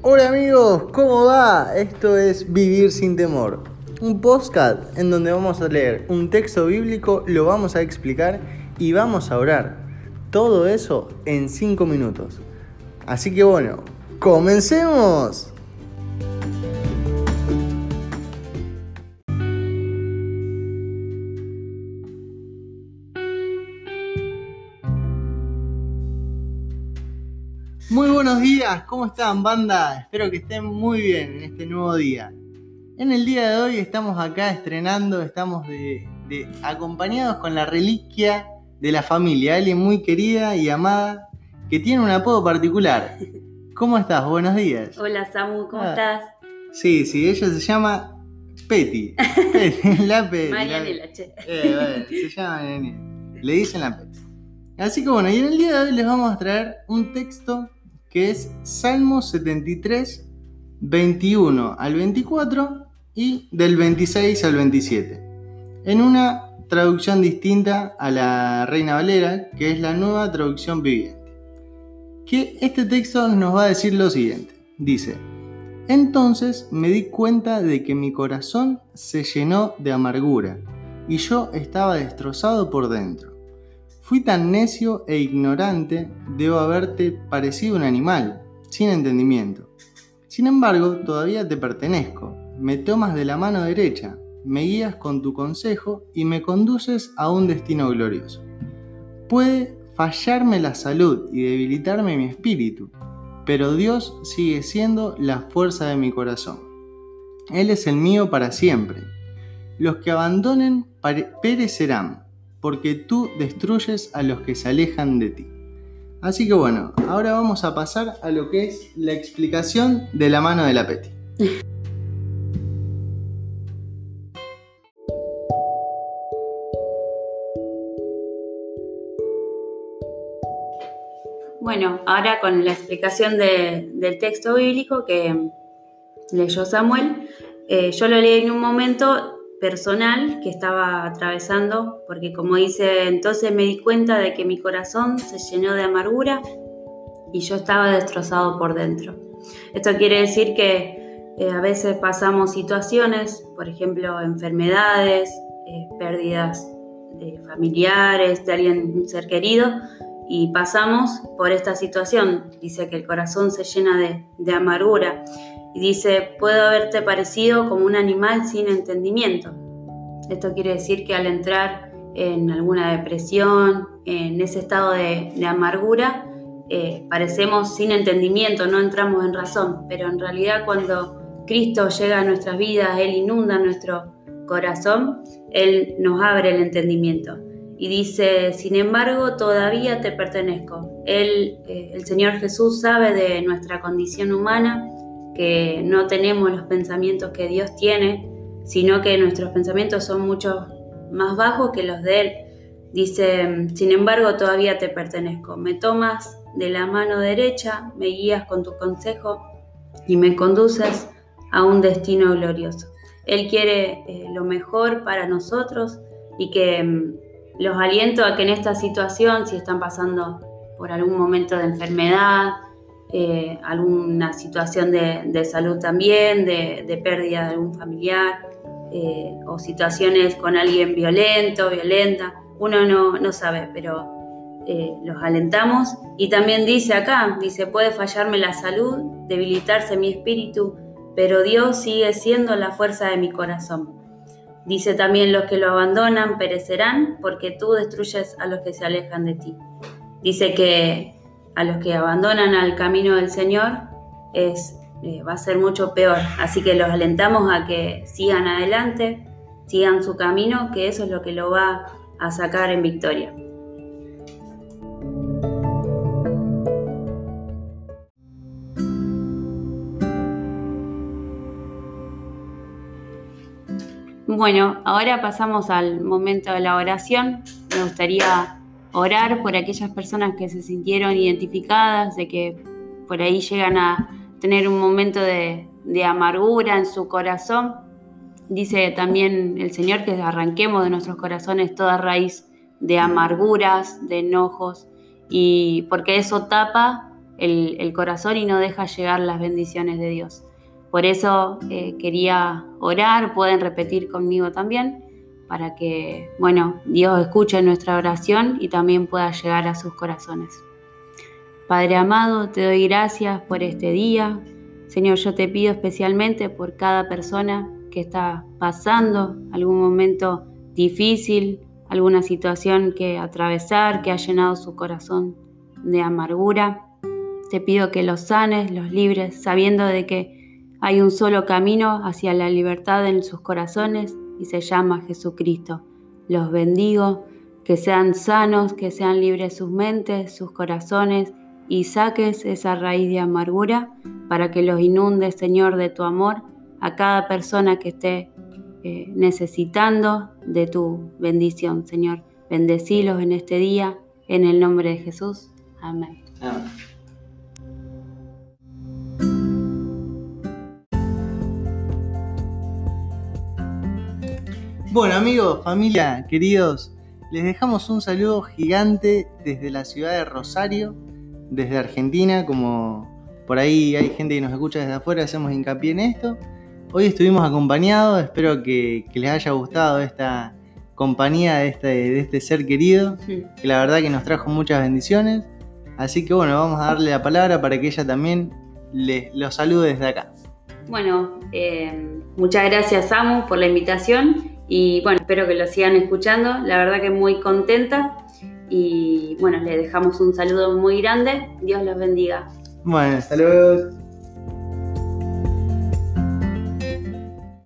Hola amigos, ¿cómo va? Esto es Vivir sin Temor, un podcast en donde vamos a leer un texto bíblico, lo vamos a explicar y vamos a orar. Todo eso en 5 minutos. Así que bueno, comencemos. Muy buenos días, ¿cómo están banda? Espero que estén muy bien en este nuevo día. En el día de hoy estamos acá estrenando, estamos de, de- acompañados con la reliquia de la familia, alguien muy querida y amada que tiene un apodo particular. ¿Cómo estás? Buenos días. Hola Samu, ¿cómo Ah. estás? Sí, sí, ella se llama Petty. Petty, la Petty. la- Marianela, che. Eh, bueno, se llama Nene. Le dicen la Petty. Así que bueno, y en el día de hoy les vamos a traer un texto que es Salmo 73, 21 al 24 y del 26 al 27. En una traducción distinta a la Reina Valera, que es la nueva traducción viviente. Que este texto nos va a decir lo siguiente. Dice, entonces me di cuenta de que mi corazón se llenó de amargura y yo estaba destrozado por dentro. Fui tan necio e ignorante, debo haberte parecido un animal, sin entendimiento. Sin embargo, todavía te pertenezco, me tomas de la mano derecha, me guías con tu consejo y me conduces a un destino glorioso. Puede fallarme la salud y debilitarme mi espíritu, pero Dios sigue siendo la fuerza de mi corazón. Él es el mío para siempre. Los que abandonen perecerán, porque tú destruyes a los que se alejan de ti. Así que bueno, ahora vamos a pasar a lo que es la explicación de la mano de la Peti. Bueno, ahora con la explicación de- del texto bíblico que leyó Samuel, eh, yo lo leí en un momento personal que estaba atravesando, porque como dice, entonces me di cuenta de que mi corazón se llenó de amargura y yo estaba destrozado por dentro. Esto quiere decir que eh, a veces pasamos situaciones, por ejemplo, enfermedades, eh, pérdidas de familiares, de alguien, ser querido, y pasamos por esta situación. Dice que el corazón se llena de, amargura y dice, puedo haberte parecido como un animal sin entendimiento. Esto quiere decir que al entrar en alguna depresión, en ese estado de, de amargura, eh, parecemos sin entendimiento, no entramos en razón, pero en realidad cuando Cristo llega a nuestras vidas, Él inunda nuestro corazón, Él nos abre el entendimiento y dice, sin embargo, todavía te pertenezco. Él, eh, el Señor Jesús sabe de nuestra condición humana, que no tenemos los pensamientos que Dios tiene, sino que nuestros pensamientos son mucho más bajos que los de Él. Dice, sin embargo, todavía te pertenezco. Me tomas de la mano derecha, me guías con tu consejo y me conduces a un destino glorioso. Él quiere eh, lo mejor para nosotros y que mm, los aliento a que en esta situación, si están pasando por algún momento de enfermedad, eh, alguna situación de, salud también, de, de pérdida de algún familiar, eh, o situaciones con alguien violento, violenta, uno no, no sabe, pero eh, los alentamos. Y también dice acá, dice, puede fallarme la salud, debilitarse mi espíritu, pero Dios sigue siendo la fuerza de mi corazón. Dice también, los que lo abandonan perecerán, porque tú destruyes a los que se alejan de ti. Dice que a los que abandonan al camino del Señor es, eh, va a ser mucho peor. Así que los alentamos a que sigan adelante, sigan su camino, que eso es lo que lo va a sacar en victoria. Bueno, ahora pasamos al momento de la oración. Me gustaría orar por aquellas personas que se sintieron identificadas, de que por ahí llegan a tener un momento de, amargura en su corazón. Dice también el Señor que arranquemos de nuestros corazones toda raíz de amarguras, de enojos, y porque eso tapa el, corazón y no deja llegar las bendiciones de Dios. Por eso eh, quería orar, pueden repetir conmigo también, para que, bueno, Dios escuche nuestra oración y también pueda llegar a sus corazones. Padre amado, te doy gracias por este día. Señor, yo te pido especialmente por cada persona que está pasando algún momento difícil, alguna situación que atravesar, que ha llenado su corazón de amargura. Te pido que los sanes, los libres, sabiendo de que hay un solo camino hacia la libertad en sus corazones y se llama Jesucristo. Los bendigo, que sean sanos, que sean libres sus mentes, sus corazones y saques esa raíz de amargura para que los inundes, Señor, de tu amor a cada persona que esté eh, necesitando de tu bendición, Señor. Bendecilos en este día, en el nombre de Jesús. Amén. Bueno amigos, familia, queridos, les dejamos un saludo gigante desde la ciudad de Rosario, desde Argentina, como por ahí hay gente que nos escucha desde afuera, hacemos hincapié en esto. Hoy estuvimos acompañados, espero que, les haya gustado esta compañía de este, de este ser querido, que la verdad que nos trajo muchas bendiciones. Así que bueno, vamos a darle la palabra para que ella también les, los salude desde acá. Bueno, eh, muchas gracias Samu por la invitación y bueno, espero que lo sigan escuchando. La verdad que muy contenta y bueno, le dejamos un saludo muy grande. Dios los bendiga. Bueno, saludos.